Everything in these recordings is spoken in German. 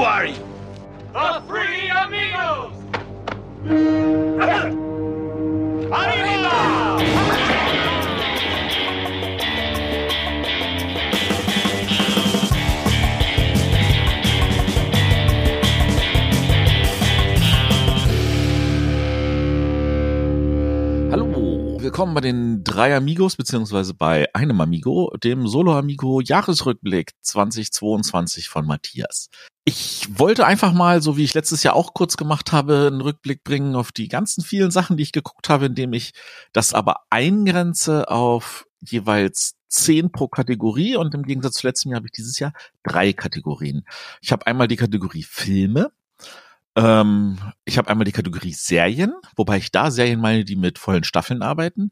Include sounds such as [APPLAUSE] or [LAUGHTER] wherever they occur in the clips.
Who are you? The Three Amigos! Arriba! Willkommen bei den drei Amigos, beziehungsweise bei einem Amigo, dem Solo Amigo Jahresrückblick 2022 von Matthias. Ich wollte einfach mal, so wie ich letztes Jahr auch kurz gemacht habe, einen Rückblick bringen auf die ganzen vielen Sachen, die ich geguckt habe, indem ich das aber eingrenze auf jeweils zehn pro Kategorie und im Gegensatz zu letztem Jahr habe ich dieses Jahr drei Kategorien. Ich habe einmal die Kategorie Filme, ähm, ich habe einmal die Kategorie Serien, wobei ich da Serien meine, die mit vollen Staffeln arbeiten.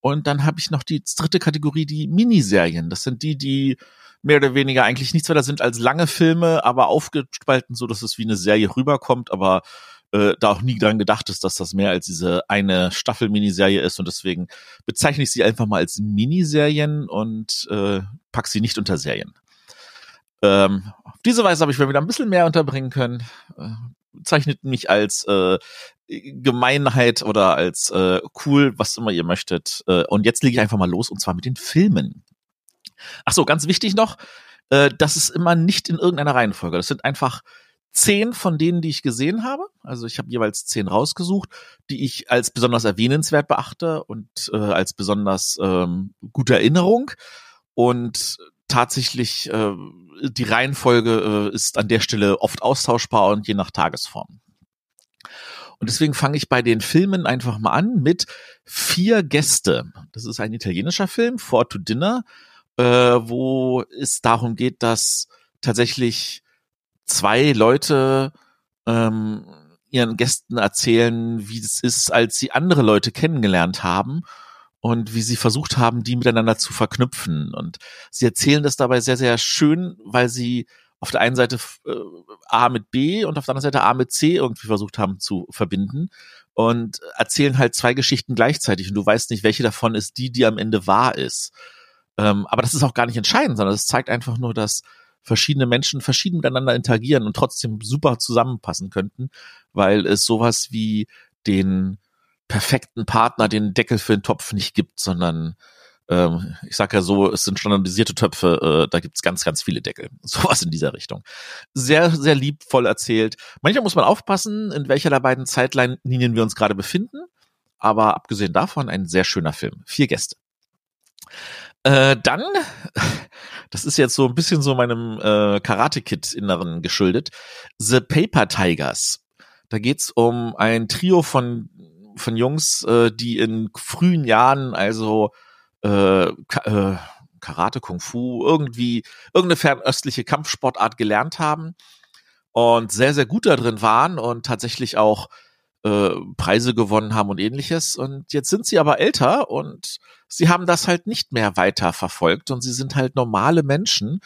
Und dann habe ich noch die dritte Kategorie, die Miniserien. Das sind die, die mehr oder weniger eigentlich nichts weiter sind als lange Filme, aber aufgespalten, so dass es wie eine Serie rüberkommt, aber äh, da auch nie dran gedacht ist, dass das mehr als diese eine Staffel-Miniserie ist und deswegen bezeichne ich sie einfach mal als Miniserien und äh, pack sie nicht unter Serien. Ähm, auf diese Weise habe ich mir wieder ein bisschen mehr unterbringen können. Äh, zeichnet mich als äh, Gemeinheit oder als äh, cool, was immer ihr möchtet. Äh, und jetzt lege ich einfach mal los und zwar mit den Filmen. Ach so, ganz wichtig noch, äh, das ist immer nicht in irgendeiner Reihenfolge. Das sind einfach zehn von denen, die ich gesehen habe. Also ich habe jeweils zehn rausgesucht, die ich als besonders erwähnenswert beachte und äh, als besonders ähm, gute Erinnerung. Und tatsächlich äh, die Reihenfolge äh, ist an der Stelle oft austauschbar und je nach Tagesform. Und deswegen fange ich bei den Filmen einfach mal an mit Vier Gäste. Das ist ein italienischer Film, Four to Dinner, äh, wo es darum geht, dass tatsächlich zwei Leute ähm, ihren Gästen erzählen, wie es ist, als sie andere Leute kennengelernt haben und wie sie versucht haben, die miteinander zu verknüpfen. Und sie erzählen das dabei sehr, sehr schön, weil sie auf der einen Seite äh, A mit B und auf der anderen Seite A mit C irgendwie versucht haben zu verbinden und erzählen halt zwei Geschichten gleichzeitig und du weißt nicht, welche davon ist die, die am Ende wahr ist. Ähm, aber das ist auch gar nicht entscheidend, sondern es zeigt einfach nur, dass verschiedene Menschen verschieden miteinander interagieren und trotzdem super zusammenpassen könnten, weil es sowas wie den perfekten Partner den Deckel für den Topf nicht gibt, sondern ähm, ich sage ja so, es sind standardisierte Töpfe, äh, da gibt's ganz, ganz viele Deckel. [LAUGHS] Sowas in dieser Richtung. Sehr, sehr liebvoll erzählt. Manchmal muss man aufpassen, in welcher der beiden Zeitlinien wir uns gerade befinden. Aber abgesehen davon ein sehr schöner Film. Vier Gäste. Äh, dann, [LAUGHS] das ist jetzt so ein bisschen so meinem äh, Karate-Kid-Inneren geschuldet, The Paper Tigers. Da geht's um ein Trio von von Jungs, äh, die in frühen Jahren also äh, äh, Karate, Kung Fu, irgendwie irgendeine fernöstliche Kampfsportart gelernt haben und sehr, sehr gut da drin waren und tatsächlich auch äh, Preise gewonnen haben und ähnliches. Und jetzt sind sie aber älter und sie haben das halt nicht mehr weiter verfolgt und sie sind halt normale Menschen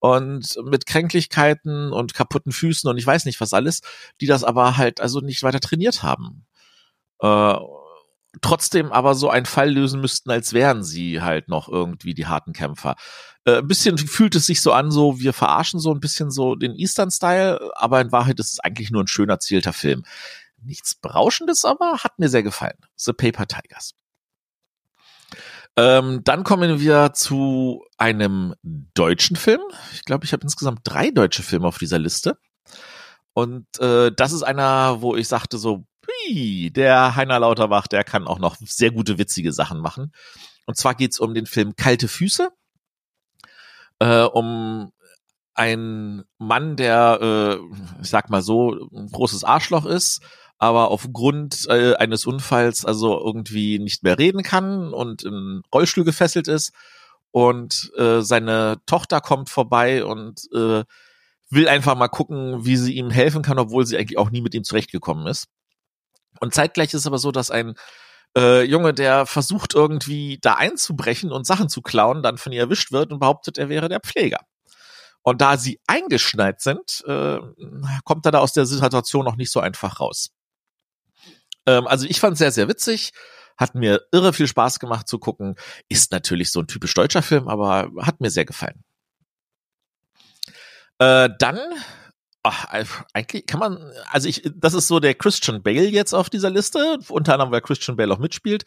und mit Kränklichkeiten und kaputten Füßen und ich weiß nicht was alles, die das aber halt also nicht weiter trainiert haben äh, trotzdem aber so einen Fall lösen müssten, als wären sie halt noch irgendwie die harten Kämpfer. Äh, ein bisschen fühlt es sich so an, so wir verarschen so ein bisschen so den Eastern-Style, aber in Wahrheit ist es eigentlich nur ein schön erzählter Film. Nichts Berauschendes, aber hat mir sehr gefallen. The Paper Tigers. Ähm, dann kommen wir zu einem deutschen Film. Ich glaube, ich habe insgesamt drei deutsche Filme auf dieser Liste. Und äh, das ist einer, wo ich sagte so, hui, der Heiner Lauterbach, der kann auch noch sehr gute, witzige Sachen machen. Und zwar geht's um den Film Kalte Füße, äh, um einen Mann, der, äh, ich sag mal so, ein großes Arschloch ist, aber aufgrund äh, eines Unfalls also irgendwie nicht mehr reden kann und im Rollstuhl gefesselt ist. Und äh, seine Tochter kommt vorbei und äh, will einfach mal gucken, wie sie ihm helfen kann, obwohl sie eigentlich auch nie mit ihm zurechtgekommen ist. Und zeitgleich ist aber so, dass ein äh, Junge, der versucht irgendwie da einzubrechen und Sachen zu klauen, dann von ihr erwischt wird und behauptet, er wäre der Pfleger. Und da sie eingeschneit sind, äh, kommt er da aus der Situation noch nicht so einfach raus. Ähm, also ich fand sehr, sehr witzig. Hat mir irre viel Spaß gemacht zu gucken. Ist natürlich so ein typisch deutscher Film, aber hat mir sehr gefallen. Äh, dann Ach, eigentlich kann man, also ich, das ist so der Christian Bale jetzt auf dieser Liste, unter anderem, weil Christian Bale auch mitspielt.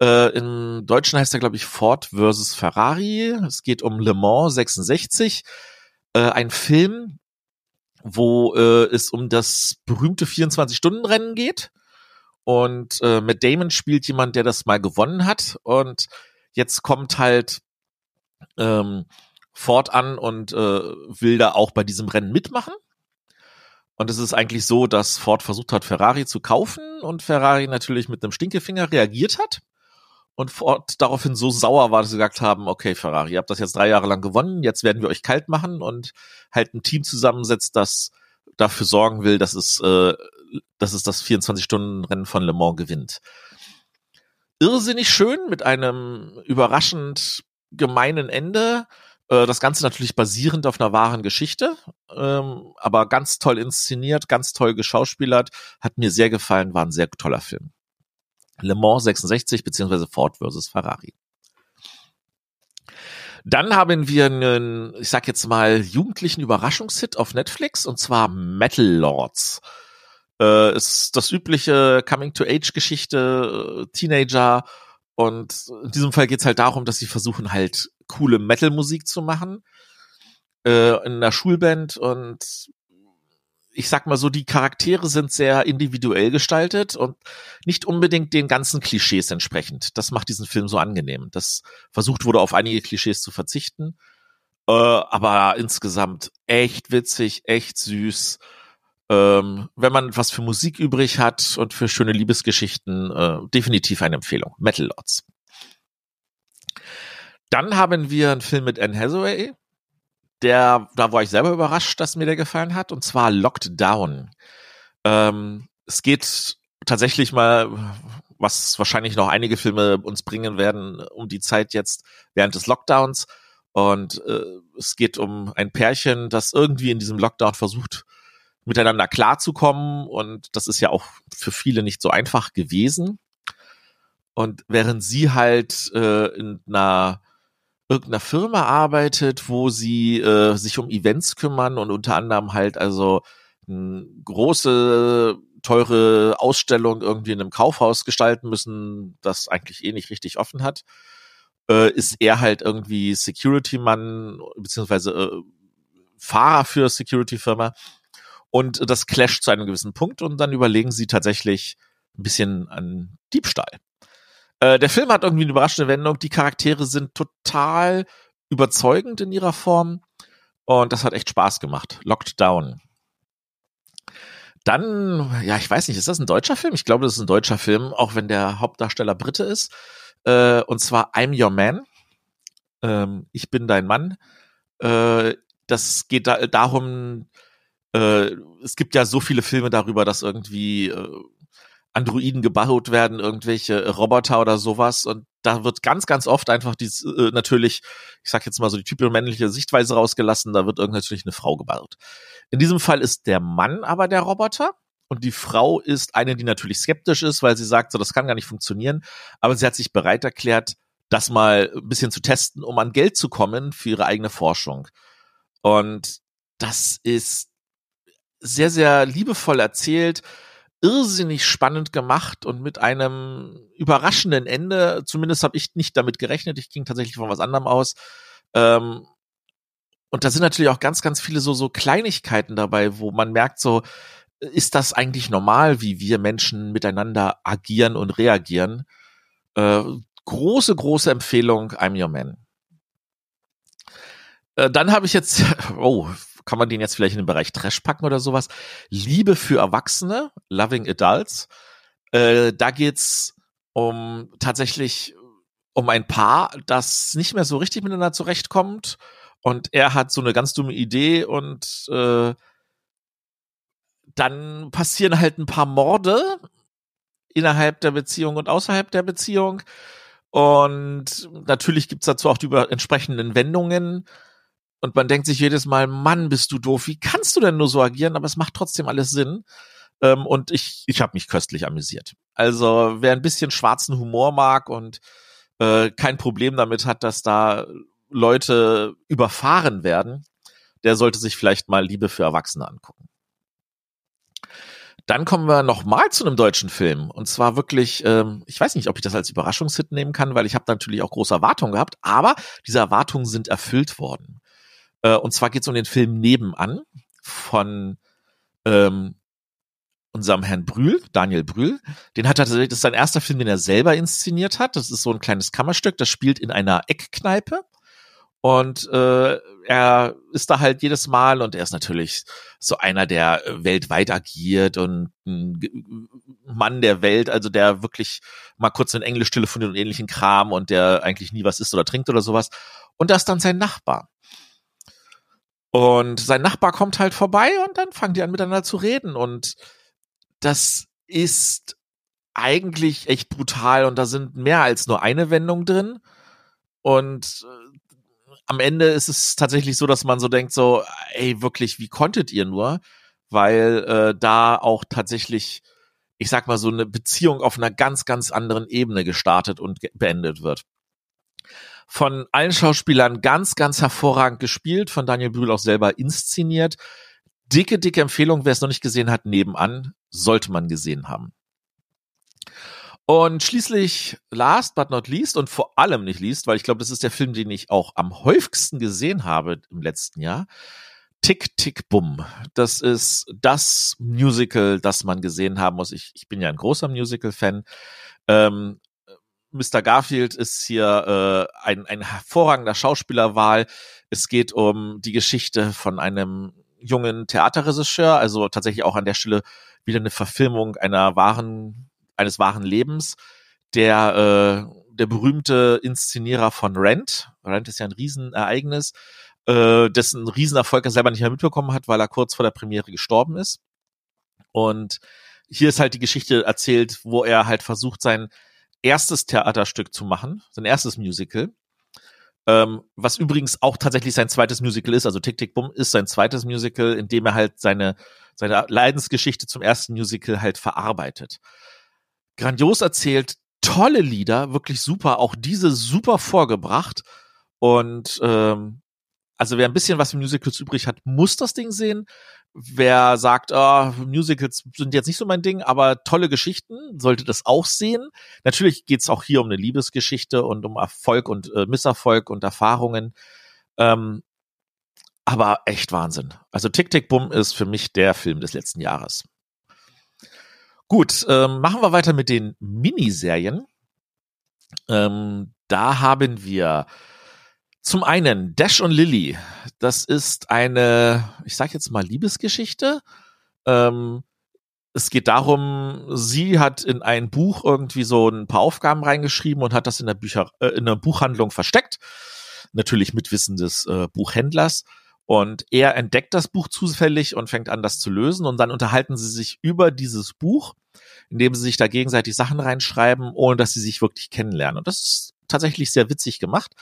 Äh, Im Deutschen heißt er, glaube ich, Ford versus Ferrari. Es geht um Le Mans 66. Äh, ein Film, wo äh, es um das berühmte 24-Stunden-Rennen geht. Und äh, Matt Damon spielt jemand, der das mal gewonnen hat. Und jetzt kommt halt ähm, Ford an und äh, will da auch bei diesem Rennen mitmachen. Und es ist eigentlich so, dass Ford versucht hat, Ferrari zu kaufen und Ferrari natürlich mit einem Stinkefinger reagiert hat und Ford daraufhin so sauer war, dass sie gesagt haben, okay, Ferrari, ihr habt das jetzt drei Jahre lang gewonnen, jetzt werden wir euch kalt machen und halt ein Team zusammensetzt, das dafür sorgen will, dass es, äh, dass es das 24-Stunden-Rennen von Le Mans gewinnt. Irrsinnig schön mit einem überraschend gemeinen Ende. Äh, das Ganze natürlich basierend auf einer wahren Geschichte, ähm, aber ganz toll inszeniert, ganz toll geschauspielert, hat mir sehr gefallen, war ein sehr toller Film. Le Mans 66 beziehungsweise Ford versus Ferrari. Dann haben wir einen, ich sag jetzt mal, jugendlichen Überraschungshit auf Netflix und zwar Metal Lords. Äh, ist das übliche Coming-to-Age-Geschichte, äh, Teenager und in diesem Fall geht's halt darum, dass sie versuchen halt coole Metal-Musik zu machen äh, in einer Schulband und ich sag mal so, die Charaktere sind sehr individuell gestaltet und nicht unbedingt den ganzen Klischees entsprechend. Das macht diesen Film so angenehm. Das versucht wurde, auf einige Klischees zu verzichten. Äh, aber insgesamt echt witzig, echt süß. Ähm, wenn man was für Musik übrig hat und für schöne Liebesgeschichten, äh, definitiv eine Empfehlung. Metal Lords. Dann haben wir einen Film mit Anne Hathaway, der, da war ich selber überrascht, dass mir der gefallen hat, und zwar Locked Down. Ähm, es geht tatsächlich mal, was wahrscheinlich noch einige Filme uns bringen werden, um die Zeit jetzt während des Lockdowns. Und äh, es geht um ein Pärchen, das irgendwie in diesem Lockdown versucht, miteinander klarzukommen. Und das ist ja auch für viele nicht so einfach gewesen. Und während sie halt äh, in einer irgendeiner Firma arbeitet, wo sie äh, sich um Events kümmern und unter anderem halt also eine große teure Ausstellung irgendwie in einem Kaufhaus gestalten müssen, das eigentlich eh nicht richtig offen hat, äh, ist er halt irgendwie Security-Mann beziehungsweise äh, Fahrer für Security-Firma und das clasht zu einem gewissen Punkt und dann überlegen sie tatsächlich ein bisschen an Diebstahl. Äh, der Film hat irgendwie eine überraschende Wendung. Die Charaktere sind total überzeugend in ihrer Form. Und das hat echt Spaß gemacht. Locked Down. Dann, ja, ich weiß nicht, ist das ein deutscher Film? Ich glaube, das ist ein deutscher Film, auch wenn der Hauptdarsteller Brite ist. Äh, und zwar I'm Your Man. Ähm, ich bin dein Mann. Äh, das geht da, darum, äh, es gibt ja so viele Filme darüber, dass irgendwie äh, Androiden gebaut werden, irgendwelche Roboter oder sowas. Und da wird ganz, ganz oft einfach die, äh, natürlich, ich sag jetzt mal so die typische männliche Sichtweise rausgelassen, da wird irgendwie natürlich eine Frau gebaut. In diesem Fall ist der Mann aber der Roboter. Und die Frau ist eine, die natürlich skeptisch ist, weil sie sagt, so, das kann gar nicht funktionieren. Aber sie hat sich bereit erklärt, das mal ein bisschen zu testen, um an Geld zu kommen für ihre eigene Forschung. Und das ist sehr, sehr liebevoll erzählt irrsinnig spannend gemacht und mit einem überraschenden Ende. Zumindest habe ich nicht damit gerechnet. Ich ging tatsächlich von was anderem aus. Ähm, und da sind natürlich auch ganz, ganz viele so, so Kleinigkeiten dabei, wo man merkt, so, ist das eigentlich normal, wie wir Menschen miteinander agieren und reagieren? Äh, große, große Empfehlung, I'm Your Man. Äh, dann habe ich jetzt, [LAUGHS] oh, kann man den jetzt vielleicht in den Bereich Trash packen oder sowas. Liebe für Erwachsene, Loving Adults. Äh, da geht's um tatsächlich um ein Paar, das nicht mehr so richtig miteinander zurechtkommt. Und er hat so eine ganz dumme Idee und äh, dann passieren halt ein paar Morde innerhalb der Beziehung und außerhalb der Beziehung. Und natürlich gibt's dazu auch die entsprechenden Wendungen. Und man denkt sich jedes Mal, Mann, bist du doof, wie kannst du denn nur so agieren? Aber es macht trotzdem alles Sinn. Ähm, und ich, ich habe mich köstlich amüsiert. Also wer ein bisschen schwarzen Humor mag und äh, kein Problem damit hat, dass da Leute überfahren werden, der sollte sich vielleicht mal Liebe für Erwachsene angucken. Dann kommen wir nochmal zu einem deutschen Film. Und zwar wirklich, ähm, ich weiß nicht, ob ich das als Überraschungshit nehmen kann, weil ich habe natürlich auch große Erwartungen gehabt, aber diese Erwartungen sind erfüllt worden. Äh, und zwar geht es um den Film Nebenan von ähm, unserem Herrn Brühl, Daniel Brühl. Den hat er tatsächlich, das ist sein erster Film, den er selber inszeniert hat. Das ist so ein kleines Kammerstück, das spielt in einer Eckkneipe. Und äh, er ist da halt jedes Mal und er ist natürlich so einer, der weltweit agiert und ein Mann der Welt, also der wirklich mal kurz in Englisch telefoniert und ähnlichen Kram und der eigentlich nie was isst oder trinkt oder sowas. Und da ist dann sein Nachbar. Und sein Nachbar kommt halt vorbei und dann fangen die an miteinander zu reden und das ist eigentlich echt brutal und da sind mehr als nur eine Wendung drin. Und äh, am Ende ist es tatsächlich so, dass man so denkt, so, ey, wirklich, wie konntet ihr nur? Weil äh, da auch tatsächlich, ich sag mal, so eine Beziehung auf einer ganz, ganz anderen Ebene gestartet und beendet wird. Von allen Schauspielern ganz, ganz hervorragend gespielt, von Daniel Brühl auch selber inszeniert dicke, dicke Empfehlung, wer es noch nicht gesehen hat, nebenan sollte man gesehen haben. Und schließlich, last but not least und vor allem nicht least, weil ich glaube, das ist der Film, den ich auch am häufigsten gesehen habe im letzten Jahr. Tick, Tick, Bumm. Das ist das Musical, das man gesehen haben muss. Ich, ich bin ja ein großer Musical-Fan. Ähm, Mr. Garfield ist hier äh, ein, ein hervorragender Schauspielerwahl. Es geht um die Geschichte von einem jungen Theaterregisseur, also tatsächlich auch an der Stelle wieder eine Verfilmung einer wahren, eines wahren Lebens. Der, äh, der berühmte Inszenierer von Rent, Rent ist ja ein Riesenereignis, äh, dessen Riesenerfolg er selber nicht mehr mitbekommen hat, weil er kurz vor der Premiere gestorben ist. Und hier ist halt die Geschichte erzählt, wo er halt versucht, sein erstes Theaterstück zu machen, sein erstes Musical. Ähm, was übrigens auch tatsächlich sein zweites Musical ist, also Tick Tick Boom ist sein zweites Musical, in dem er halt seine, seine Leidensgeschichte zum ersten Musical halt verarbeitet. Grandios erzählt, tolle Lieder, wirklich super, auch diese super vorgebracht. Und ähm, also wer ein bisschen was für Musicals übrig hat, muss das Ding sehen. Wer sagt, oh, Musicals sind jetzt nicht so mein Ding, aber tolle Geschichten, sollte das auch sehen. Natürlich geht's auch hier um eine Liebesgeschichte und um Erfolg und äh, Misserfolg und Erfahrungen. Ähm, aber echt Wahnsinn. Also Tick Tick Boom ist für mich der Film des letzten Jahres. Gut, ähm, machen wir weiter mit den Miniserien. Ähm, da haben wir zum einen Dash und Lily. Das ist eine, ich sag jetzt mal Liebesgeschichte. Ähm, es geht darum, sie hat in ein Buch irgendwie so ein paar Aufgaben reingeschrieben und hat das in der Bücher, äh, in der Buchhandlung versteckt. Natürlich mit Wissen des äh, Buchhändlers. Und er entdeckt das Buch zufällig und fängt an, das zu lösen. Und dann unterhalten sie sich über dieses Buch, indem sie sich da gegenseitig Sachen reinschreiben, ohne dass sie sich wirklich kennenlernen. Und das ist tatsächlich sehr witzig gemacht.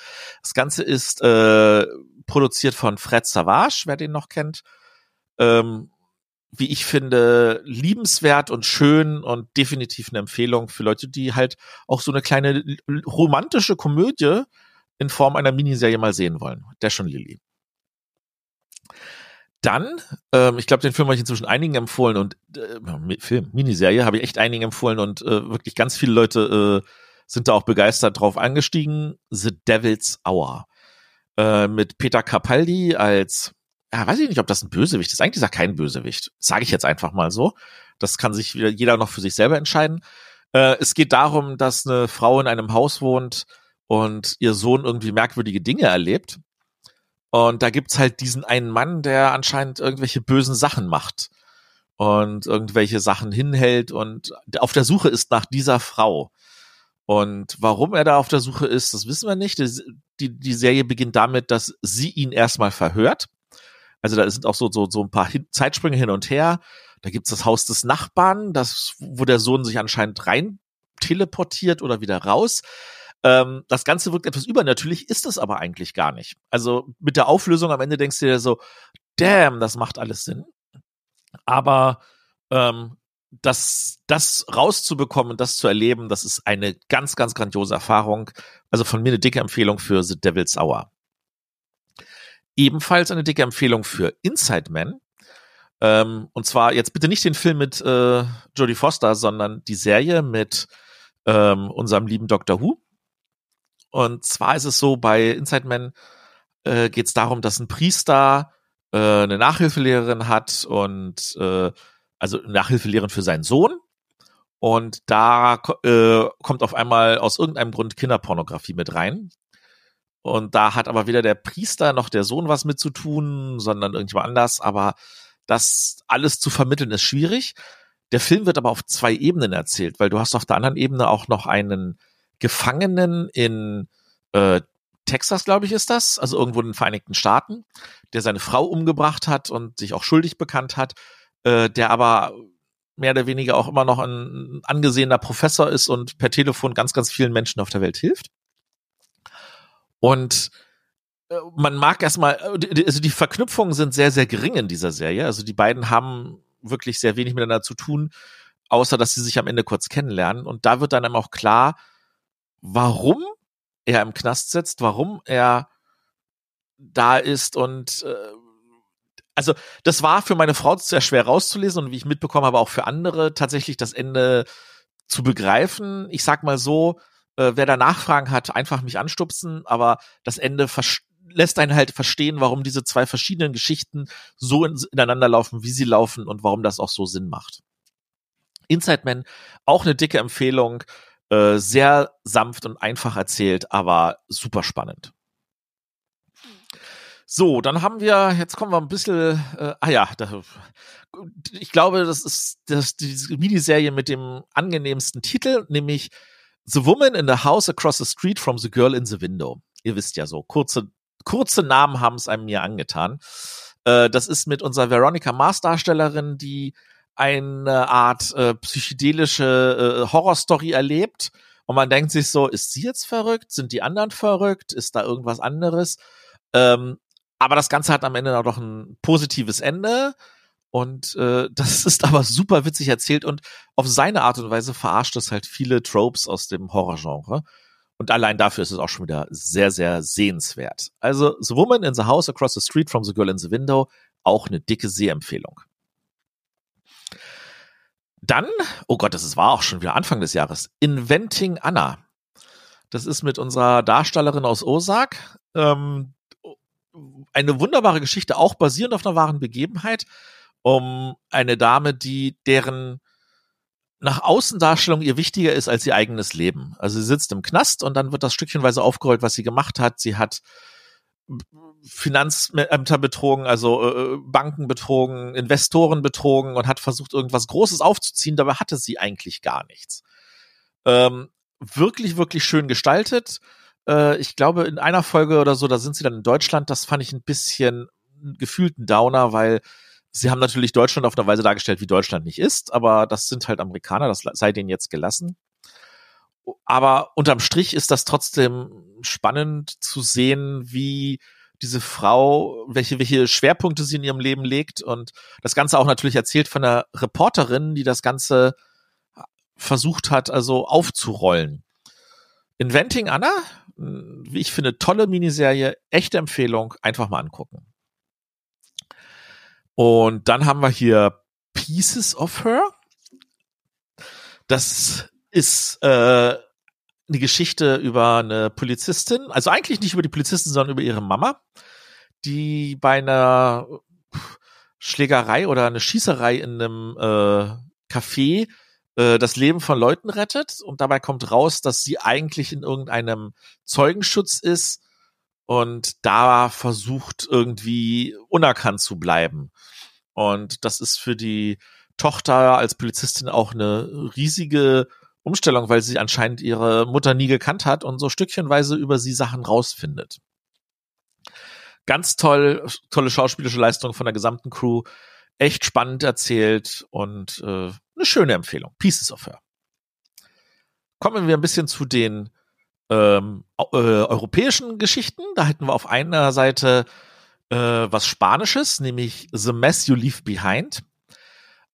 Das Ganze ist äh, produziert von Fred Savage, wer den noch kennt. Ähm, wie ich finde, liebenswert und schön und definitiv eine Empfehlung für Leute, die halt auch so eine kleine romantische Komödie in Form einer Miniserie mal sehen wollen. Der schon Lilly. Dann, ähm, ich glaube, den Film habe ich inzwischen einigen empfohlen und äh, Film, Miniserie habe ich echt einigen empfohlen und äh, wirklich ganz viele Leute äh, sind da auch begeistert drauf angestiegen. The Devil's Hour. Äh, mit Peter Capaldi als, ja, weiß ich nicht, ob das ein Bösewicht ist. Eigentlich ist er kein Bösewicht. Sage ich jetzt einfach mal so. Das kann sich jeder noch für sich selber entscheiden. Äh, es geht darum, dass eine Frau in einem Haus wohnt und ihr Sohn irgendwie merkwürdige Dinge erlebt. Und da gibt's halt diesen einen Mann, der anscheinend irgendwelche bösen Sachen macht und irgendwelche Sachen hinhält und auf der Suche ist nach dieser Frau. Und warum er da auf der Suche ist, das wissen wir nicht. Die, die Serie beginnt damit, dass sie ihn erstmal verhört. Also da sind auch so, so, so ein paar Zeitsprünge hin und her. Da gibt's das Haus des Nachbarn, das, wo der Sohn sich anscheinend rein teleportiert oder wieder raus. Ähm, das Ganze wirkt etwas übernatürlich, ist es aber eigentlich gar nicht. Also mit der Auflösung am Ende denkst du dir so, damn, das macht alles Sinn. Aber ähm, das, das rauszubekommen das zu erleben, das ist eine ganz, ganz grandiose Erfahrung. Also von mir eine dicke Empfehlung für The Devil's Hour. Ebenfalls eine dicke Empfehlung für Inside Man. Ähm, und zwar jetzt bitte nicht den Film mit äh, Jodie Foster, sondern die Serie mit ähm, unserem lieben Dr. Who. Und zwar ist es so, bei Inside Man äh, geht es darum, dass ein Priester äh, eine Nachhilfelehrerin hat und äh, also Nachhilfelehrerin für seinen Sohn. Und da äh, kommt auf einmal aus irgendeinem Grund Kinderpornografie mit rein. Und da hat aber weder der Priester noch der Sohn was mit zu tun, sondern irgendjemand anders. Aber das alles zu vermitteln ist schwierig. Der Film wird aber auf zwei Ebenen erzählt, weil du hast auf der anderen Ebene auch noch einen Gefangenen in äh, Texas, glaube ich, ist das, also irgendwo in den Vereinigten Staaten, der seine Frau umgebracht hat und sich auch schuldig bekannt hat, äh, der aber mehr oder weniger auch immer noch ein angesehener Professor ist und per Telefon ganz, ganz vielen Menschen auf der Welt hilft. Und äh, man mag erstmal, äh, also die Verknüpfungen sind sehr, sehr gering in dieser Serie. Also die beiden haben wirklich sehr wenig miteinander zu tun, außer dass sie sich am Ende kurz kennenlernen. Und da wird dann eben auch klar, warum er im Knast sitzt, warum er da ist und äh, also das war für meine Frau sehr schwer rauszulesen und wie ich mitbekommen habe, auch für andere tatsächlich das Ende zu begreifen. Ich sag mal so, äh, wer da Nachfragen hat, einfach mich anstupsen, aber das Ende lässt einen halt verstehen, warum diese zwei verschiedenen Geschichten so in ineinander laufen, wie sie laufen und warum das auch so Sinn macht. Inside Man, auch eine dicke Empfehlung, äh, sehr sanft und einfach erzählt, aber super spannend. So, dann haben wir, jetzt kommen wir ein bisschen, äh, ah ja, da, ich glaube, das ist das, die Miniserie mit dem angenehmsten Titel, nämlich The Woman in the House Across the Street from the Girl in the Window. Ihr wisst ja so, kurze, kurze Namen haben es einem mir angetan. Äh, das ist mit unserer Veronica Mars Darstellerin, die eine Art äh, psychedelische äh, Horrorstory erlebt. Und man denkt sich so, ist sie jetzt verrückt? Sind die anderen verrückt? Ist da irgendwas anderes? Ähm, aber das Ganze hat am Ende auch noch ein positives Ende. Und äh, [LAUGHS] das ist aber super witzig erzählt und auf seine Art und Weise verarscht es halt viele Tropes aus dem Horrorgenre. Und allein dafür ist es auch schon wieder sehr, sehr sehenswert. Also The Woman in the House Across the Street from the Girl in the Window, auch eine dicke Sehempfehlung. Dann, oh Gott, das war auch schon wieder Anfang des Jahres, Inventing Anna. Das ist mit unserer Darstellerin aus Osak. Ähm, eine wunderbare Geschichte, auch basierend auf einer wahren Begebenheit, um eine Dame, die deren nach Außendarstellung ihr wichtiger ist als ihr eigenes Leben. Also sie sitzt im Knast und dann wird das stückchenweise aufgerollt, was sie gemacht hat. Sie hat Finanzämter betrogen, also äh, Banken betrogen, Investoren betrogen und hat versucht, irgendwas Großes aufzuziehen. Dabei hatte sie eigentlich gar nichts. Ähm, wirklich, wirklich schön gestaltet. Äh, ich glaube, in einer Folge oder so, da sind sie dann in Deutschland. Das fand ich ein bisschen gefühlten Downer, weil sie haben natürlich Deutschland auf eine Weise dargestellt, wie Deutschland nicht ist, aber das sind halt Amerikaner, das sei denen jetzt gelassen. Aber unterm Strich ist das trotzdem spannend zu sehen, wie diese Frau, welche, welche Schwerpunkte sie in ihrem Leben legt und das Ganze auch natürlich erzählt von einer Reporterin, die das Ganze versucht hat, also aufzurollen. Inventing Anna, wie ich finde, tolle Miniserie, echte Empfehlung, einfach mal angucken. Und dann haben wir hier Pieces of Her. Das ist äh, eine Geschichte über eine Polizistin, also eigentlich nicht über die Polizistin, sondern über ihre Mama, die bei einer Schlägerei oder eine Schießerei in einem äh, Café äh, das Leben von Leuten rettet und dabei kommt raus, dass sie eigentlich in irgendeinem Zeugenschutz ist und da versucht irgendwie unerkannt zu bleiben. Und das ist für die Tochter als Polizistin auch eine riesige Umstellung, weil sie anscheinend ihre Mutter nie gekannt hat und so stückchenweise über sie Sachen rausfindet. Ganz toll, tolle schauspielische Leistung von der gesamten Crew. Echt spannend erzählt und äh, eine schöne Empfehlung. Pieces of Her. Kommen wir ein bisschen zu den ähm, äh, europäischen Geschichten. Da hätten wir auf einer Seite äh, was Spanisches, nämlich The Mess You Leave Behind.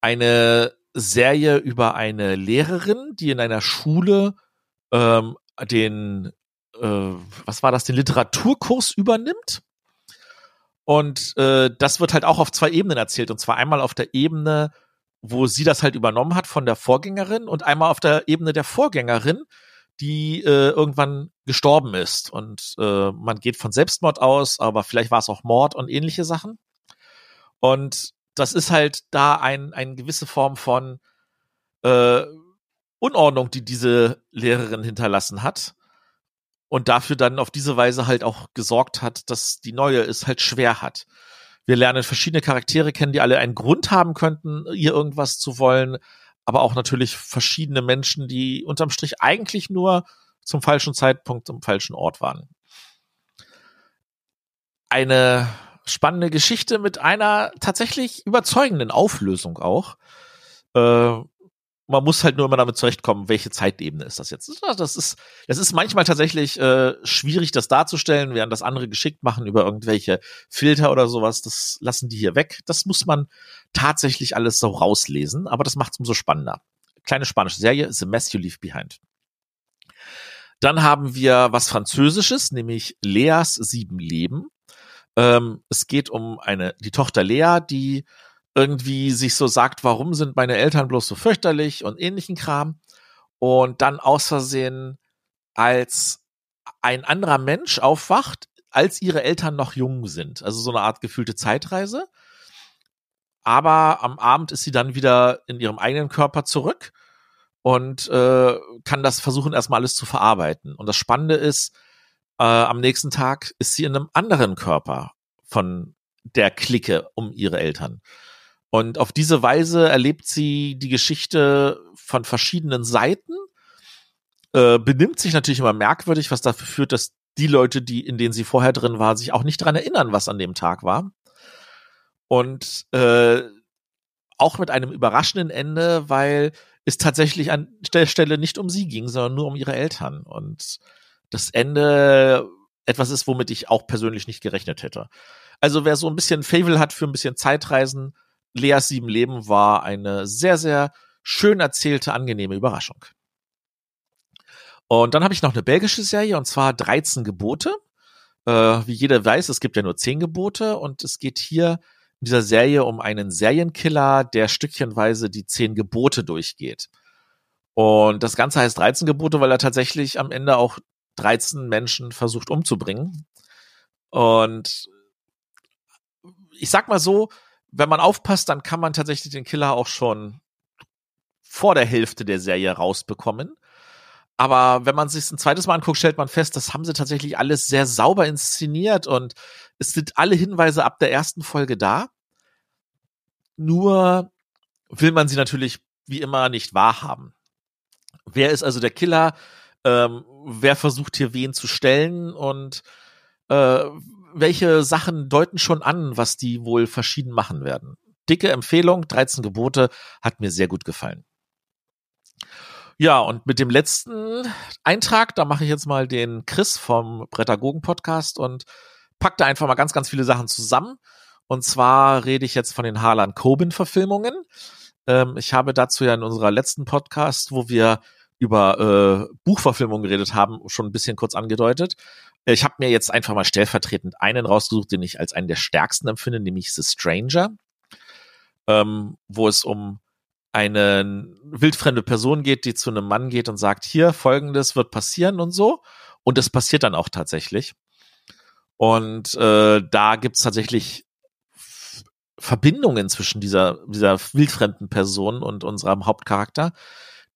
Eine Serie über eine Lehrerin, die in einer Schule ähm, den, äh, was war das, den Literaturkurs übernimmt Und äh, das wird halt auch auf zwei Ebenen erzählt. Und zwar einmal auf der Ebene, wo sie das halt übernommen hat von der Vorgängerin und einmal auf der Ebene der Vorgängerin, die äh, irgendwann gestorben ist. Und äh, man geht von Selbstmord aus, aber vielleicht war es auch Mord und ähnliche Sachen. Und das ist halt da ein, eine gewisse Form von äh, Unordnung, die diese Lehrerin hinterlassen hat. Und dafür dann auf diese Weise halt auch gesorgt hat, dass die neue es halt schwer hat. Wir lernen verschiedene Charaktere kennen, die alle einen Grund haben könnten, ihr irgendwas zu wollen, aber auch natürlich verschiedene Menschen, die unterm Strich eigentlich nur zum falschen Zeitpunkt am falschen Ort waren. Eine spannende Geschichte mit einer tatsächlich überzeugenden Auflösung auch. Äh, man muss halt nur immer damit zurechtkommen, welche Zeitebene ist das jetzt. Das ist, das ist manchmal tatsächlich äh, schwierig, das darzustellen, während das andere geschickt machen über irgendwelche Filter oder sowas. Das lassen die hier weg. Das muss man tatsächlich alles so rauslesen, aber das macht es umso spannender. Kleine spanische Serie, The Mess You Leave Behind. Dann haben wir was Französisches, nämlich Leas sieben Leben. Ähm, es geht um eine, die Tochter Lea, die irgendwie sich so sagt, warum sind meine Eltern bloß so fürchterlich und ähnlichen Kram. Und dann aus Versehen als ein anderer Mensch aufwacht, als ihre Eltern noch jung sind. Also so eine Art gefühlte Zeitreise. Aber am Abend ist sie dann wieder in ihrem eigenen Körper zurück und äh, kann das versuchen, erstmal alles zu verarbeiten. Und das Spannende ist, äh, am nächsten Tag ist sie in einem anderen Körper von der Clique um ihre Eltern. Und auf diese Weise erlebt sie die Geschichte von verschiedenen Seiten, äh, benimmt sich natürlich immer merkwürdig, was dafür führt, dass die Leute, die in denen sie vorher drin war, sich auch nicht dran erinnern, was an dem Tag war. Und äh, auch mit einem überraschenden Ende, weil es tatsächlich an der Stelle nicht um sie ging, sondern nur um ihre Eltern. Und das Ende etwas ist, womit ich auch persönlich nicht gerechnet hätte. Also wer so ein bisschen Favel hat für ein bisschen Zeitreisen, Leas sieben Leben war eine sehr, sehr schön erzählte, angenehme Überraschung. Und dann habe ich noch eine belgische Serie und zwar 13 Gebote. Äh, wie jeder weiß, es gibt ja nur 10 Gebote und es geht hier in dieser Serie um einen Serienkiller, der stückchenweise die 10 Gebote durchgeht. Und das Ganze heißt 13 Gebote, weil er tatsächlich am Ende auch 13 Menschen versucht umzubringen. Und ich sag mal so, wenn man aufpasst, dann kann man tatsächlich den Killer auch schon vor der Hälfte der Serie rausbekommen. Aber wenn man sich ein zweites Mal anguckt, stellt man fest, das haben sie tatsächlich alles sehr sauber inszeniert und es sind alle Hinweise ab der ersten Folge da. Nur will man sie natürlich wie immer nicht wahrhaben. Wer ist also der Killer? Ähm, wer versucht hier wen zu stellen und äh, welche Sachen deuten schon an, was die wohl verschieden machen werden. Dicke Empfehlung, 13 Gebote, hat mir sehr gut gefallen. Ja, und mit dem letzten Eintrag, da mache ich jetzt mal den Chris vom Brettagogen Podcast und pack da einfach mal ganz, ganz viele Sachen zusammen. Und zwar rede ich jetzt von den Harlan Coben Verfilmungen. Ähm, ich habe dazu ja in unserer letzten Podcast, wo wir über äh, Buchverfilmungen geredet haben, schon ein bisschen kurz angedeutet. Ich habe mir jetzt einfach mal stellvertretend einen rausgesucht, den ich als einen der stärksten empfinde, nämlich The Stranger, ähm, wo es um eine wildfremde Person geht, die zu einem Mann geht und sagt, hier, folgendes wird passieren und so. Und es passiert dann auch tatsächlich. Und äh, da gibt's tatsächlich Verbindungen zwischen dieser, dieser wildfremden Person und unserem Hauptcharakter,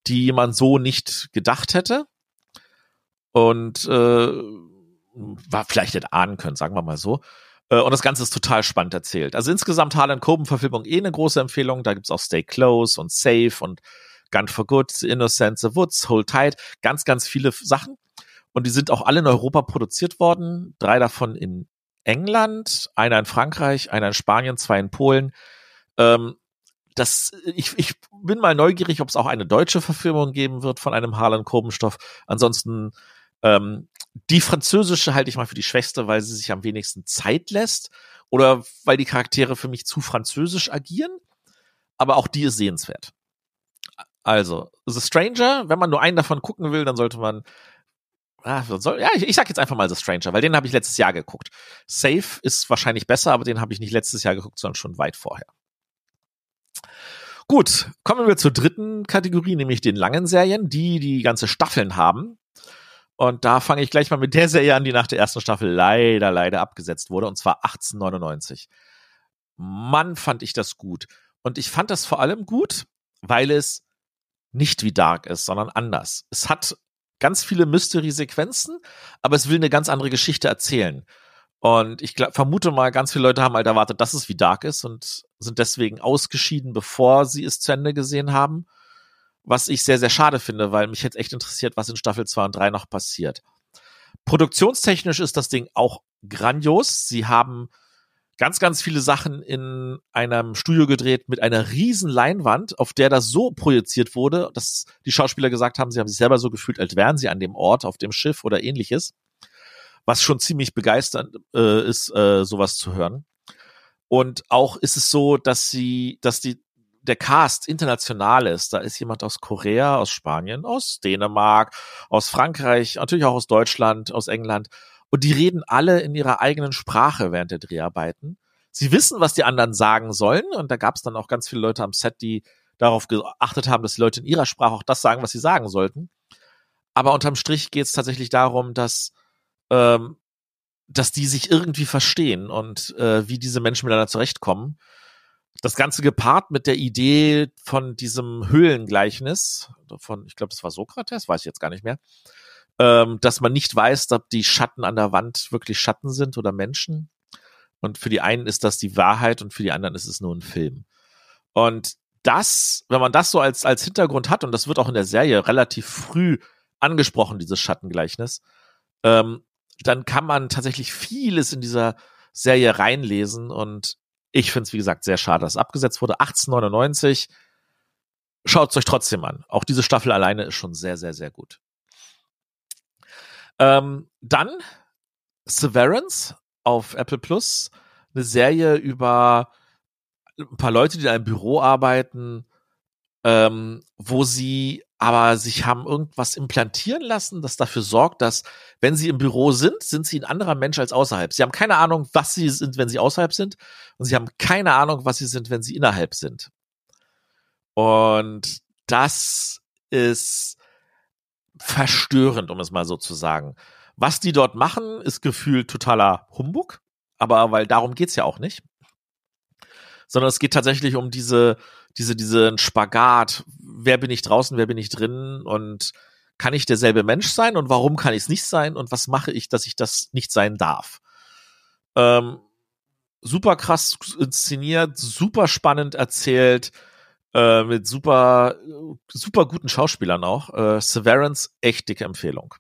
die man so nicht gedacht hätte. Und äh, war vielleicht nicht ahnen können, sagen wir mal so. Äh, und das Ganze ist total spannend erzählt. Also insgesamt Harlan Coben-Verfilmung eh eine große Empfehlung. Da gibt's auch Stay Close und Safe und Gun for Good, The Innocent, The Woods, Hold Tight. Ganz, ganz viele Sachen. Und die sind auch alle in Europa produziert worden. Drei davon in England, einer in Frankreich, einer in Spanien, zwei in Polen. Ähm, das, ich, ich bin mal neugierig, ob es auch eine deutsche Verfilmung geben wird von einem Harlan Coben-Stoff. Ansonsten ähm, die französische halte ich mal für die schwächste, weil sie sich am wenigsten Zeit lässt oder weil die Charaktere für mich zu französisch agieren. Aber auch die ist sehenswert. Also, The Stranger, wenn man nur einen davon gucken will, dann sollte man ah, soll, ja, ich, ich sag jetzt einfach mal The Stranger, weil den habe ich letztes Jahr geguckt. Safe ist wahrscheinlich besser, aber den habe ich nicht letztes Jahr geguckt, sondern schon weit vorher. Gut, kommen wir zur dritten Kategorie, nämlich den langen Serien, die die ganze Staffeln haben. Und da fange ich gleich mal mit der Serie an, die nach der ersten Staffel leider, leider abgesetzt wurde, und zwar 1899. Mann, fand ich das gut. Und ich fand das vor allem gut, weil es nicht wie Dark ist, sondern anders. Es hat ganz viele Mystery-Sequenzen, aber es will eine ganz andere Geschichte erzählen. Und ich glaub, vermute mal, ganz viele Leute haben halt erwartet, dass es wie Dark ist und sind deswegen ausgeschieden, bevor sie es zu Ende gesehen haben. Was ich sehr, sehr schade finde, weil mich jetzt echt interessiert, was in Staffel 2 und 3 noch passiert. Produktionstechnisch ist das Ding auch grandios. Sie haben ganz, ganz viele Sachen in einem Studio gedreht mit einer riesen Leinwand, auf der das so projiziert wurde, dass die Schauspieler gesagt haben, sie haben sich selber so gefühlt, als wären sie an dem Ort, auf dem Schiff oder ähnliches. Was schon ziemlich begeisternd äh, ist, äh, sowas zu hören. Und auch ist es so, dass sie, dass die, der Cast international ist. Da ist jemand aus Korea, aus Spanien, aus Dänemark, aus Frankreich, natürlich auch aus Deutschland, aus England. Und die reden alle in ihrer eigenen Sprache während der Dreharbeiten. Sie wissen, was die anderen sagen sollen. Und da gab es dann auch ganz viele Leute am Set, die darauf geachtet haben, dass die Leute in ihrer Sprache auch das sagen, was sie sagen sollten. Aber unterm Strich geht es tatsächlich darum, dass, ähm, dass die sich irgendwie verstehen und äh, wie diese Menschen miteinander zurechtkommen. Das Ganze gepaart mit der Idee von diesem Höhlengleichnis, von, ich glaube, das war Sokrates, weiß ich jetzt gar nicht mehr, ähm, dass man nicht weiß, ob die Schatten an der Wand wirklich Schatten sind oder Menschen. Und für die einen ist das die Wahrheit und für die anderen ist es nur ein Film. Und das, wenn man das so als, als Hintergrund hat, und das wird auch in der Serie relativ früh angesprochen, dieses Schattengleichnis, ähm, dann kann man tatsächlich vieles in dieser Serie reinlesen und ich finde es, wie gesagt, sehr schade, dass es abgesetzt wurde. 1899. Schaut es euch trotzdem an. Auch diese Staffel alleine ist schon sehr, sehr, sehr gut. Ähm, dann Severance auf Apple Plus, eine Serie über ein paar Leute, die in einem Büro arbeiten, ähm, wo sie aber sich haben irgendwas implantieren lassen, das dafür sorgt, dass, wenn sie im Büro sind, sind sie ein anderer Mensch als außerhalb. Sie haben keine Ahnung, was sie sind, wenn sie außerhalb sind, und sie haben keine Ahnung, was sie sind, wenn sie innerhalb sind. Und das ist verstörend, um es mal so zu sagen. Was die dort machen, ist gefühlt totaler Humbug, aber weil darum geht's ja auch nicht. Sondern es geht tatsächlich um diese, diese, diesen Spagat. Wer bin ich draußen, wer bin ich drin und kann ich derselbe Mensch sein und warum kann ich es nicht sein und was mache ich, dass ich das nicht sein darf? Ähm, super krass inszeniert, super spannend erzählt, äh, mit super, super guten Schauspielern auch. Äh, Severance, echt dicke Empfehlung.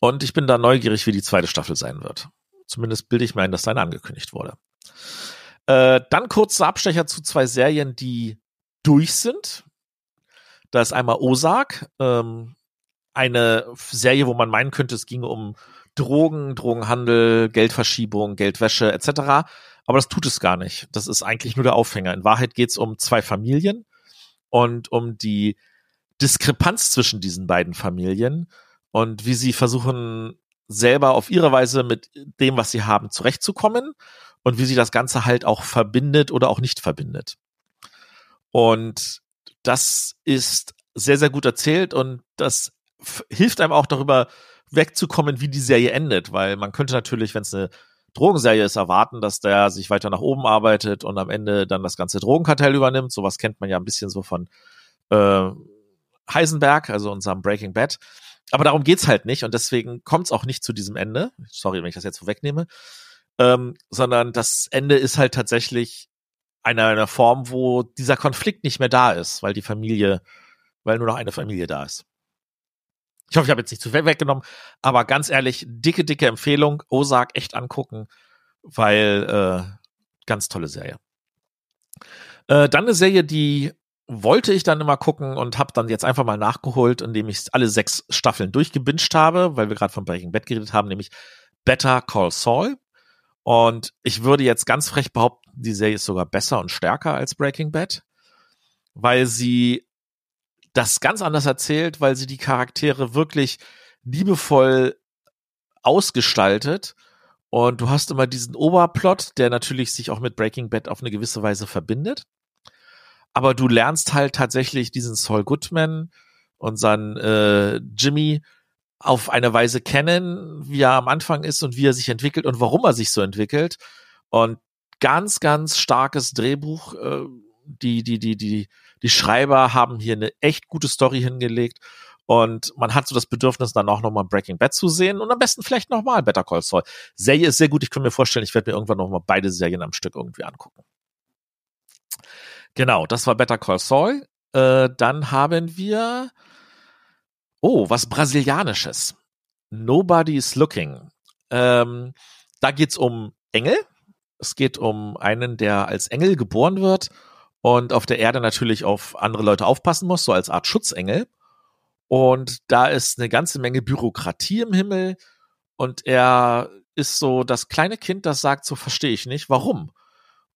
Und ich bin da neugierig, wie die zweite Staffel sein wird. Zumindest bilde ich mir ein, dass deine angekündigt wurde. Äh, dann kurzer Abstecher zu zwei Serien, die durch sind. Da ist einmal Ozark, ähm, eine Serie, wo man meinen könnte, es ginge um Drogen, Drogenhandel, Geldverschiebung, Geldwäsche etc. Aber das tut es gar nicht. Das ist eigentlich nur der Aufhänger. In Wahrheit geht es um zwei Familien und um die Diskrepanz zwischen diesen beiden Familien und wie sie versuchen, selber auf ihre Weise mit dem, was sie haben, zurechtzukommen und wie sie das Ganze halt auch verbindet oder auch nicht verbindet. Und das ist sehr, sehr gut erzählt und das hilft einem auch darüber wegzukommen, wie die Serie endet, weil man könnte natürlich, wenn es eine Drogenserie ist, erwarten, dass der sich weiter nach oben arbeitet und am Ende dann das ganze Drogenkartell übernimmt. Sowas kennt man ja ein bisschen so von äh, Heisenberg, also unserem Breaking Bad. Aber darum geht's halt nicht und deswegen kommt's auch nicht zu diesem Ende. Sorry, wenn ich das jetzt vorwegnehme. Ähm, sondern das Ende ist halt tatsächlich einer, einer Form, wo dieser Konflikt nicht mehr da ist, weil die Familie, weil nur noch eine Familie da ist. Ich hoffe, ich habe jetzt nicht zu viel weggenommen, aber ganz ehrlich, dicke, dicke Empfehlung. Ozark echt angucken, weil äh, ganz tolle Serie. Äh, dann eine Serie, die wollte ich dann immer gucken und habe dann jetzt einfach mal nachgeholt, indem ich alle sechs Staffeln durchgebinged habe, weil wir gerade von Breaking Bad geredet haben, nämlich Better Call Saul. Und ich würde jetzt ganz frech behaupten, die Serie ist sogar besser und stärker als Breaking Bad, weil sie das ganz anders erzählt, weil sie die Charaktere wirklich liebevoll ausgestaltet. Und du hast immer diesen Oberplot, der natürlich sich auch mit Breaking Bad auf eine gewisse Weise verbindet. Aber du lernst halt tatsächlich diesen Saul Goodman und seinen äh, Jimmy auf eine Weise kennen, wie er am Anfang ist und wie er sich entwickelt und warum er sich so entwickelt. Und ganz, ganz starkes Drehbuch. Äh, die, die, die, die, die Schreiber haben hier eine echt gute Story hingelegt. Und man hat so das Bedürfnis, dann auch nochmal Breaking Bad zu sehen und am besten vielleicht nochmal Better Call Saul. Serie ist sehr gut. Ich kann mir vorstellen, ich werde mir irgendwann nochmal beide Serien am Stück irgendwie angucken. Genau, das war Better Call Saul. Äh, dann haben wir, oh, was Brasilianisches. Nobody's Looking. Ähm, da geht's um Engel. Es geht um einen, der als Engel geboren wird und auf der Erde natürlich auf andere Leute aufpassen muss, so als Art Schutzengel. Und da ist eine ganze Menge Bürokratie im Himmel und er ist so das kleine Kind, das sagt, so verstehe ich nicht, warum?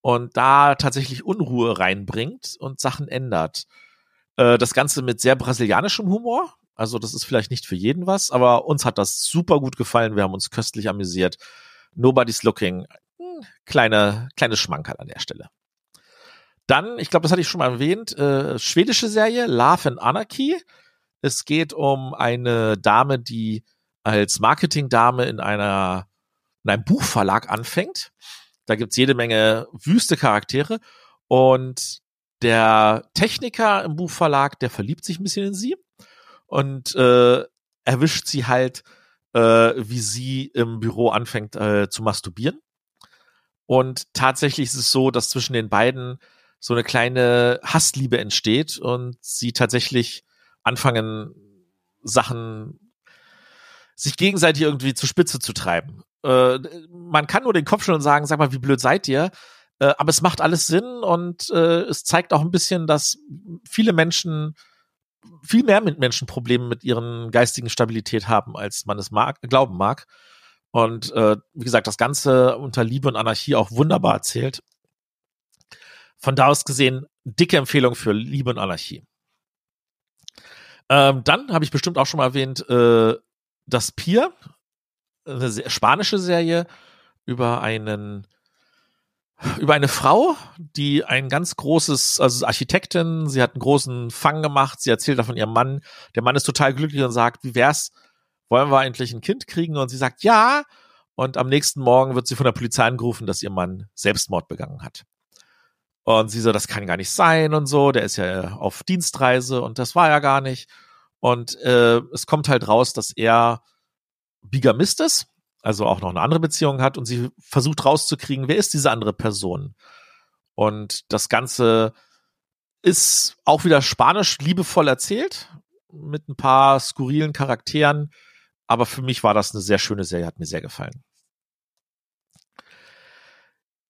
Und da tatsächlich Unruhe reinbringt und Sachen ändert. Äh, das Ganze mit sehr brasilianischem Humor. Also das ist vielleicht nicht für jeden was, aber uns hat das super gut gefallen. Wir haben uns köstlich amüsiert. Nobody's Looking. Hm, kleine, kleine Schmankerl an der Stelle. Dann, ich glaube, das hatte ich schon mal erwähnt, äh, schwedische Serie Love and Anarchy. Es geht um eine Dame, die als Marketingdame in einer in einem Buchverlag anfängt. Da gibt's jede Menge wüste Charaktere und der Techniker im Buchverlag, der verliebt sich ein bisschen in sie und äh, erwischt sie halt, äh, wie sie im Büro anfängt äh, zu masturbieren. Und tatsächlich ist es so, dass zwischen den beiden so eine kleine Hassliebe entsteht und sie tatsächlich anfangen, Sachen sich gegenseitig irgendwie zur Spitze zu treiben. Äh, man kann nur den Kopf schon und sagen, sag mal, wie blöd seid ihr? Äh, aber es macht alles Sinn und äh, es zeigt auch ein bisschen, dass viele Menschen viel mehr mit Menschen Probleme mit ihren geistigen Stabilität haben, als man es mag, glauben mag. Und äh, wie gesagt, das Ganze unter Liebe und Anarchie auch wunderbar erzählt. Von da aus gesehen, dicke Empfehlung für Liebe und Anarchie. Ähm, dann habe ich bestimmt auch schon mal erwähnt, äh, das Pier, eine spanische Serie über einen über eine Frau, die ein ganz großes, also Architektin, sie hat einen großen Fang gemacht, sie erzählt davon ihrem Mann, der Mann ist total glücklich und sagt, wie wär's, wollen wir eigentlich ein Kind kriegen? Und sie sagt, ja. Und am nächsten Morgen wird sie von der Polizei angerufen, dass ihr Mann Selbstmord begangen hat. Und sie so, das kann gar nicht sein und so, der ist ja auf Dienstreise und das war ja gar nicht. Und äh, es kommt halt raus, dass er Bigamist ist, also auch noch eine andere Beziehung hat und sie versucht rauszukriegen, wer ist diese andere Person. Und das Ganze ist auch wieder spanisch liebevoll erzählt, mit ein paar skurrilen Charakteren, aber für mich war das eine sehr schöne Serie, hat mir sehr gefallen.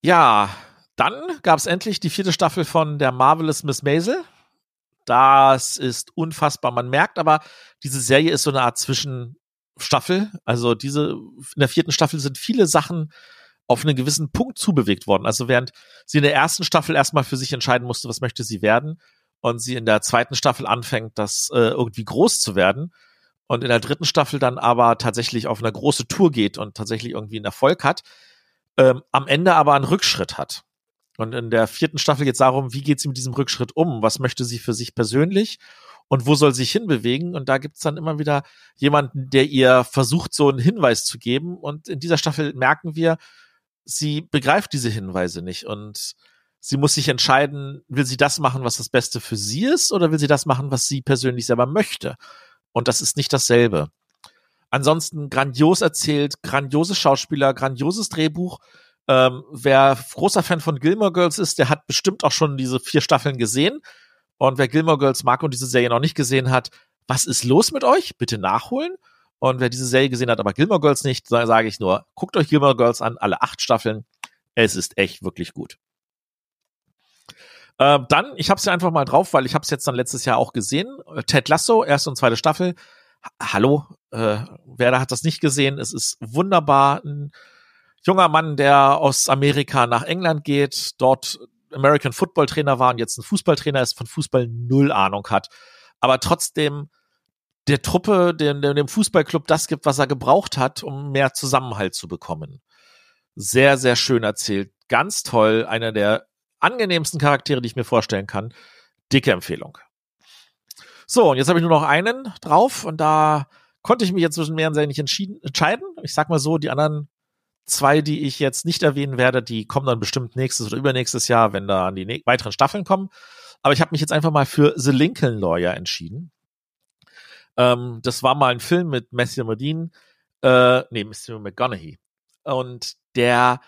Ja, dann gab es endlich die vierte Staffel von der Marvelous Miss Maisel. Das ist unfassbar. Man merkt aber, diese Serie ist so eine Art Zwischenstaffel. Also diese, in der vierten Staffel sind viele Sachen auf einen gewissen Punkt zubewegt worden. Also während sie in der ersten Staffel erstmal für sich entscheiden musste, was möchte sie werden, und sie in der zweiten Staffel anfängt, das äh, irgendwie groß zu werden, und in der dritten Staffel dann aber tatsächlich auf eine große Tour geht und tatsächlich irgendwie einen Erfolg hat, ähm, am Ende aber einen Rückschritt hat. Und in der vierten Staffel geht es darum, wie geht sie mit diesem Rückschritt um? Was möchte sie für sich persönlich? Und wo soll sie sich hinbewegen? Und da gibt es dann immer wieder jemanden, der ihr versucht, so einen Hinweis zu geben. Und in dieser Staffel merken wir, sie begreift diese Hinweise nicht. Und sie muss sich entscheiden, will sie das machen, was das Beste für sie ist, oder will sie das machen, was sie persönlich selber möchte? Und das ist nicht dasselbe. Ansonsten grandios erzählt, grandiose Schauspieler, grandioses Drehbuch ähm, wer großer Fan von Gilmore Girls ist, der hat bestimmt auch schon diese vier Staffeln gesehen. Und wer Gilmore Girls mag und diese Serie noch nicht gesehen hat, was ist los mit euch? Bitte nachholen. Und wer diese Serie gesehen hat, aber Gilmore Girls nicht, sage ich nur, guckt euch Gilmore Girls an, alle acht Staffeln. Es ist echt wirklich gut. Ähm, dann, ich habe es ja einfach mal drauf, weil ich habe es jetzt dann letztes Jahr auch gesehen. Ted Lasso, erste und zweite Staffel. Hallo, äh, wer da hat das nicht gesehen? Es ist wunderbar. Ein junger Mann, der aus Amerika nach England geht, dort American Football Trainer war und jetzt ein Fußballtrainer ist, von Fußball null Ahnung hat. aber trotzdem der Truppe, dem, dem Fußballclub das gibt, was er gebraucht hat, um mehr Zusammenhalt zu bekommen. Sehr, sehr schön erzählt. Ganz toll. Einer der angenehmsten Charaktere, die ich mir vorstellen kann. Dicke Empfehlung. So, und jetzt habe ich nur noch einen drauf und da konnte ich mich jetzt zwischen mehreren Serien nicht entscheiden. Ich sag mal so, die anderen zwei, die ich jetzt nicht erwähnen werde, die kommen dann bestimmt nächstes oder übernächstes Jahr, wenn da die weiteren Staffeln kommen. Aber ich habe mich jetzt einfach mal für The Lincoln Lawyer entschieden. Ähm, das war mal ein Film mit Matthew Modine, äh, nee, Matthew McGonaghy. Und der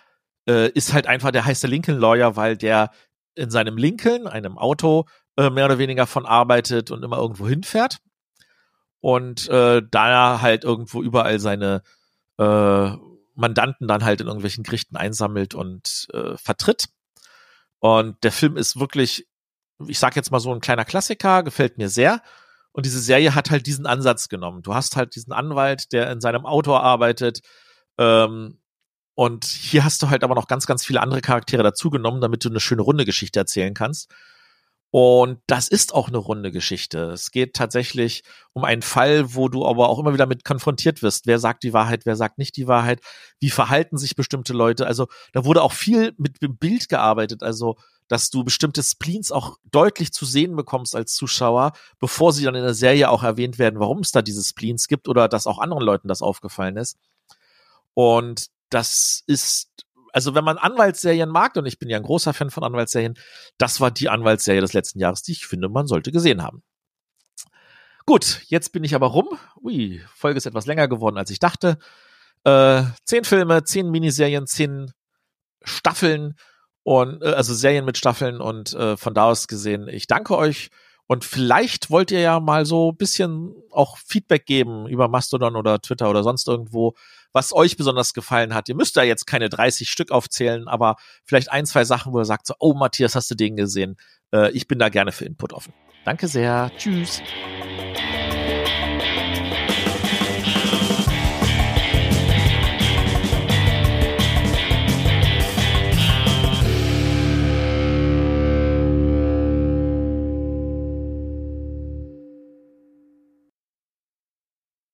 äh, ist halt einfach, der heißt der Lincoln Lawyer, weil der in seinem Lincoln, einem Auto, äh, mehr oder weniger von arbeitet und immer irgendwo hinfährt. Und äh, da halt irgendwo überall seine äh, Mandanten dann halt in irgendwelchen Gerichten einsammelt und äh, vertritt. Und der Film ist wirklich, ich sag jetzt mal so ein kleiner Klassiker, gefällt mir sehr. Und diese Serie hat halt diesen Ansatz genommen. Du hast halt diesen Anwalt, der in seinem Auto arbeitet. Ähm, und hier hast du halt aber noch ganz, ganz viele andere Charaktere dazugenommen, damit du eine schöne runde Geschichte erzählen kannst. Und das ist auch eine runde Geschichte. Es geht tatsächlich um einen Fall, wo du aber auch immer wieder mit konfrontiert wirst. Wer sagt die Wahrheit, wer sagt nicht die Wahrheit? Wie verhalten sich bestimmte Leute? Also da wurde auch viel mit dem Bild gearbeitet. Also dass du bestimmte Spleens auch deutlich zu sehen bekommst als Zuschauer, bevor sie dann in der Serie auch erwähnt werden, warum es da diese Spleens gibt oder dass auch anderen Leuten das aufgefallen ist. Und das ist, also wenn man Anwaltsserien mag, und ich bin ja ein großer Fan von Anwaltsserien, das war die Anwaltsserie des letzten Jahres, die ich finde, man sollte gesehen haben. Gut, jetzt bin ich aber rum. Ui, Folge ist etwas länger geworden, als ich dachte. Äh, zehn Filme, zehn Miniserien, zehn Staffeln und äh, also Serien mit Staffeln und äh, von da aus gesehen, ich danke euch und vielleicht wollt ihr ja mal so bisschen auch Feedback geben über Mastodon oder Twitter oder sonst irgendwo, was euch besonders gefallen hat. Ihr müsst da jetzt keine 30 Stück aufzählen, aber vielleicht ein, zwei Sachen, wo ihr sagt so, oh Matthias, hast du den gesehen? Äh, ich bin da gerne für Input offen. Danke sehr. Tschüss.